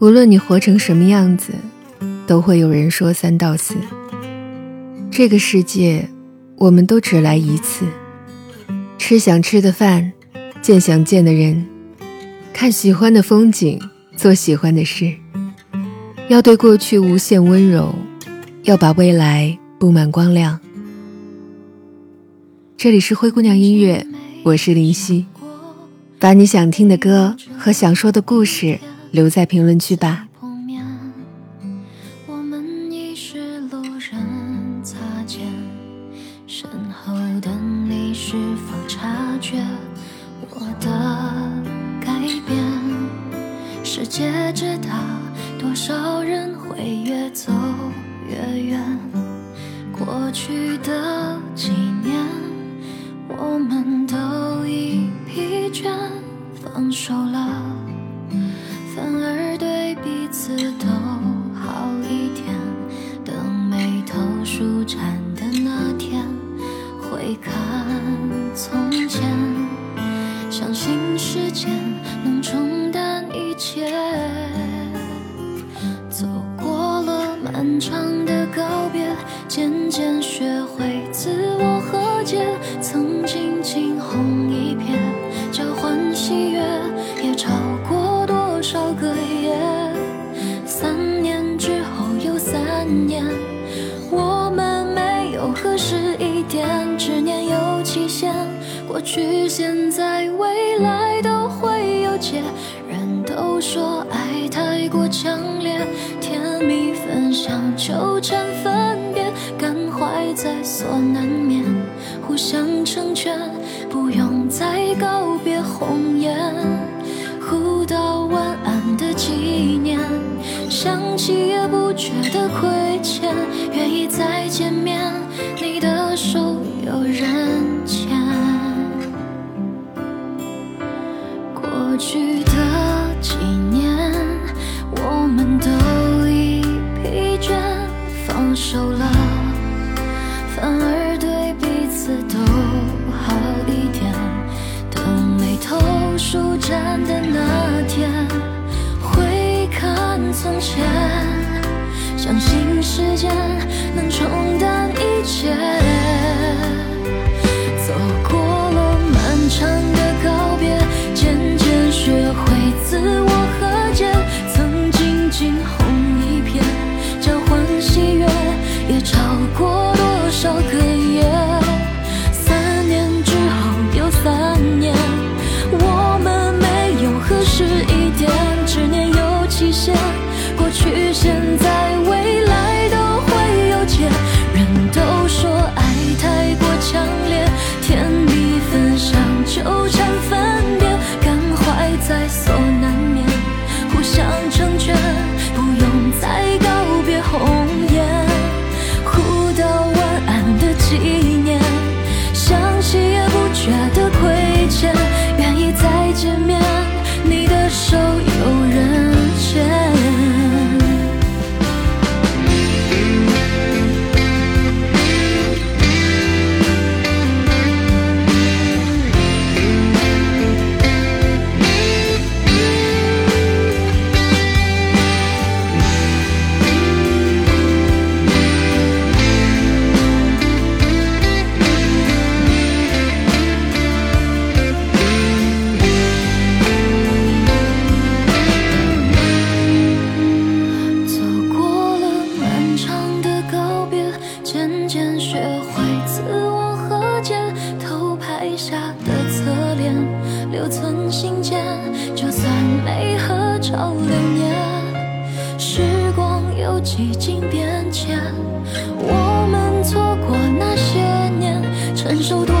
无论你活成什么样子，都会有人说三道四。这个世界，我们都只来一次，吃想吃的饭，见想见的人，看喜欢的风景，做喜欢的事。要对过去无限温柔，要把未来布满光亮。这里是灰姑娘音乐，我是林夕，把你想听的歌和想说的故事。留在评论区吧。我们已是路人，擦肩，身后的你是否察觉我的改变？世界之大，多少人会越走越远？过去的几年，我们都已疲倦，放手了。反而对彼此都好一点。等眉头舒展的那天，回看从前，相信时间能冲淡一切。走过了漫长的告别，渐渐学会自我和解。曾经惊鸿一瞥，少个夜，三年之后又三年，我们没有合适一点，执念有期限，过去、现在、未来都会有结。人都说爱太过强烈，甜蜜分享纠缠分别，感怀在所难免，互相成全，不用再告别不觉得亏欠，愿意再见面，你的手有人牵。过去的几年，我们都已疲倦，放手了，反而对彼此都好一点。等眉头舒展的那天，回看。从前，相信时间能冲淡一切。会自我和解偷拍下的侧脸留存心间就算没合照留念时光又几经变迁我们错过那些年承受多